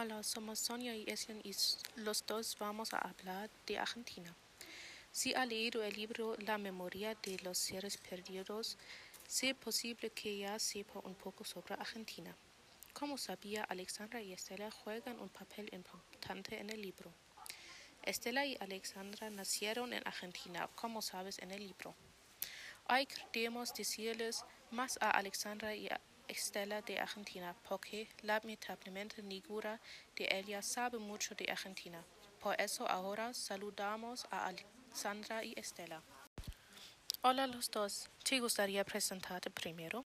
Hola, somos Sonia y Esian y los dos vamos a hablar de Argentina. Si ha leído el libro La memoria de los seres perdidos, sé posible que ya sepa un poco sobre Argentina. Como sabía, Alexandra y Estela juegan un papel importante en el libro. Estela y Alexandra nacieron en Argentina, como sabes en el libro. Hoy queremos decirles más a Alexandra y a Estela de Argentina, porque lamentablemente ninguna de ellas sabe mucho de Argentina. Por eso ahora saludamos a Alexandra y Estela. Hola los dos, ¿te gustaría presentarte primero?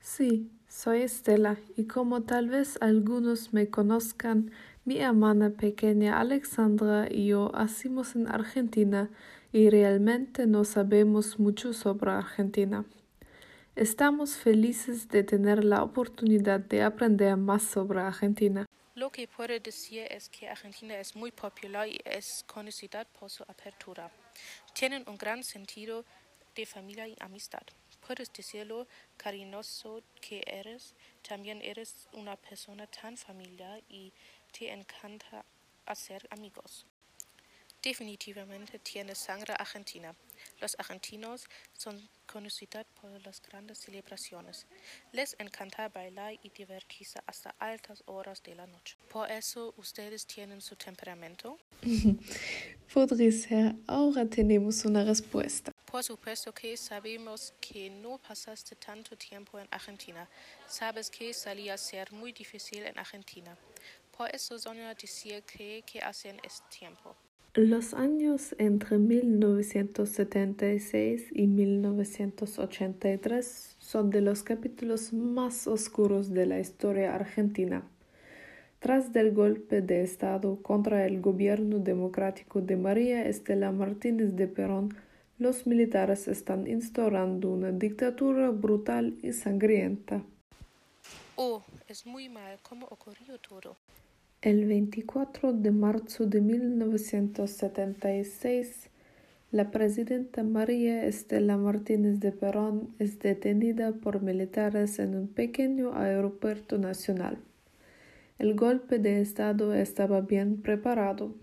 Sí, soy Estela y como tal vez algunos me conozcan, mi hermana pequeña Alexandra y yo hacemos en Argentina y realmente no sabemos mucho sobre Argentina. Estamos felices de tener la oportunidad de aprender más sobre Argentina. Lo que puedo decir es que Argentina es muy popular y es conocida por su apertura. Tienen un gran sentido de familia y amistad. Puedes decirlo cariñoso que eres, también eres una persona tan familiar y te encanta hacer amigos. Definitivamente tiene sangre argentina. Los argentinos son conocidos por las grandes celebraciones. Les encanta bailar y divertirse hasta altas horas de la noche. Por eso ustedes tienen su temperamento. Podría ser. Ahora tenemos una respuesta. Por supuesto que sabemos que no pasaste tanto tiempo en Argentina. Sabes que salía a ser muy difícil en Argentina. Por eso Sonia decía que, que hacen este tiempo. Los años entre 1976 y 1983 son de los capítulos más oscuros de la historia argentina. Tras del golpe de Estado contra el gobierno democrático de María Estela Martínez de Perón, los militares están instaurando una dictadura brutal y sangrienta. Oh, es muy mal cómo ocurrió todo. El 24 de marzo de 1976, la presidenta María Estela Martínez de Perón es detenida por militares en un pequeño aeropuerto nacional. El golpe de Estado estaba bien preparado.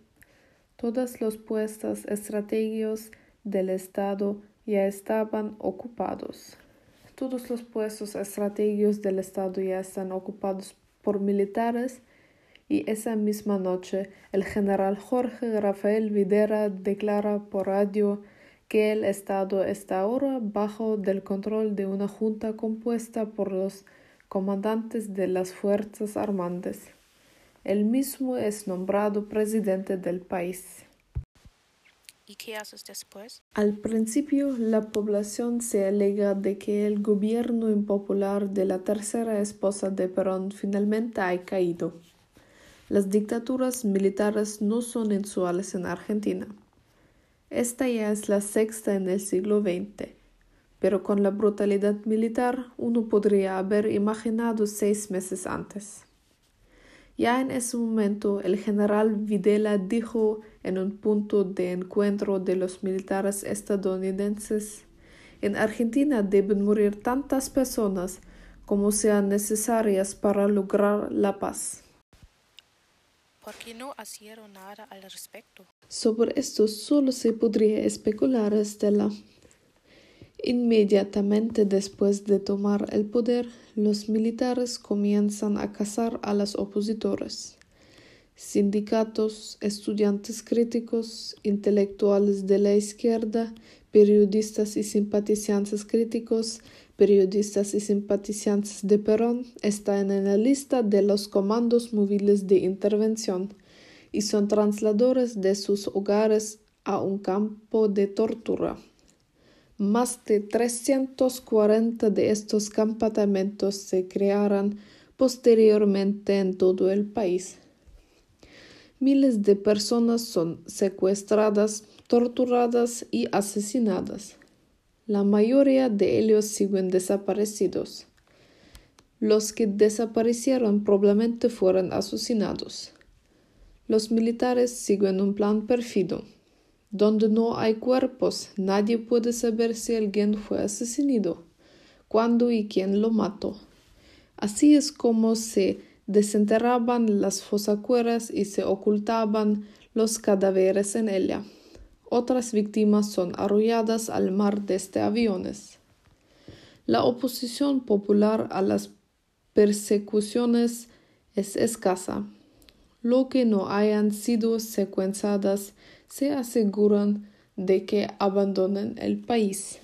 Todas los puestos estratégicos del Estado ya estaban ocupados. Todos los puestos estratégicos del Estado ya están ocupados por militares y esa misma noche el general Jorge Rafael Videra declara por radio que el Estado está ahora bajo del control de una junta compuesta por los comandantes de las Fuerzas Armadas. Él mismo es nombrado presidente del país. ¿Y qué haces después? Al principio, la población se alega de que el gobierno impopular de la tercera esposa de Perón finalmente ha caído. Las dictaduras militares no son inusuales en Argentina. Esta ya es la sexta en el siglo XX, pero con la brutalidad militar uno podría haber imaginado seis meses antes. Ya en ese momento el general Videla dijo en un punto de encuentro de los militares estadounidenses en Argentina deben morir tantas personas como sean necesarias para lograr la paz. ¿Por qué no hicieron nada al respecto? Sobre esto solo se podría especular, Estela. Inmediatamente después de tomar el poder, los militares comienzan a cazar a los opositores. Sindicatos, estudiantes críticos, intelectuales de la izquierda, periodistas y simpatizantes críticos, periodistas y simpatizantes de Perón están en la lista de los comandos móviles de intervención y son trasladores de sus hogares a un campo de tortura. Más de 340 de estos campamentos se crearán posteriormente en todo el país. Miles de personas son secuestradas, torturadas y asesinadas. La mayoría de ellos siguen desaparecidos. Los que desaparecieron probablemente fueron asesinados. Los militares siguen un plan perfido. Donde no hay cuerpos, nadie puede saber si alguien fue asesinado, cuándo y quién lo mató. Así es como se desenterraban las fosacueras y se ocultaban los cadáveres en ella. Otras víctimas son arrolladas al mar desde aviones. La oposición popular a las persecuciones es escasa. Lo que no hayan sido secuenciadas se aseguran de que abandonen el país.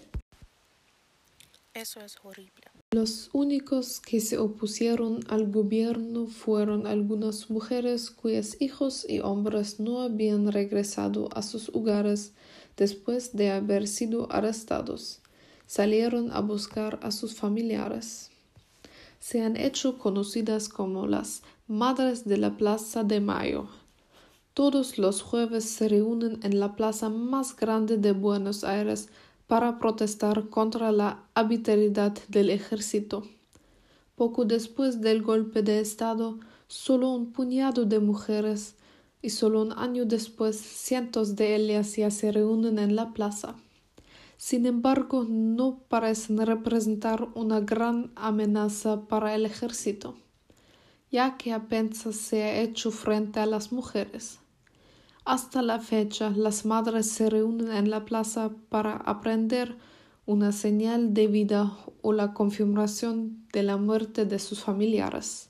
Eso es horrible. Los únicos que se opusieron al gobierno fueron algunas mujeres cuyos hijos y hombres no habían regresado a sus hogares después de haber sido arrestados. Salieron a buscar a sus familiares. Se han hecho conocidas como las Madres de la Plaza de Mayo. Todos los jueves se reúnen en la plaza más grande de Buenos Aires para protestar contra la arbitrariedad del ejército. Poco después del golpe de Estado, solo un puñado de mujeres y solo un año después cientos de ellas ya se reúnen en la plaza. Sin embargo, no parecen representar una gran amenaza para el ejército, ya que apenas se ha hecho frente a las mujeres. Hasta la fecha, las madres se reúnen en la plaza para aprender una señal de vida o la confirmación de la muerte de sus familiares,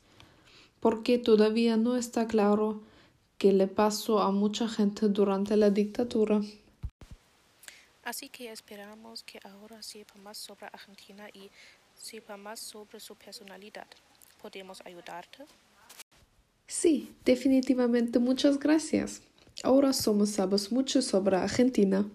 porque todavía no está claro qué le pasó a mucha gente durante la dictadura. Así que esperamos que ahora sepa más sobre Argentina y sepa más sobre su personalidad. ¿Podemos ayudarte? Sí, definitivamente muchas gracias. Ahora somos sabes mucho sobre Argentina.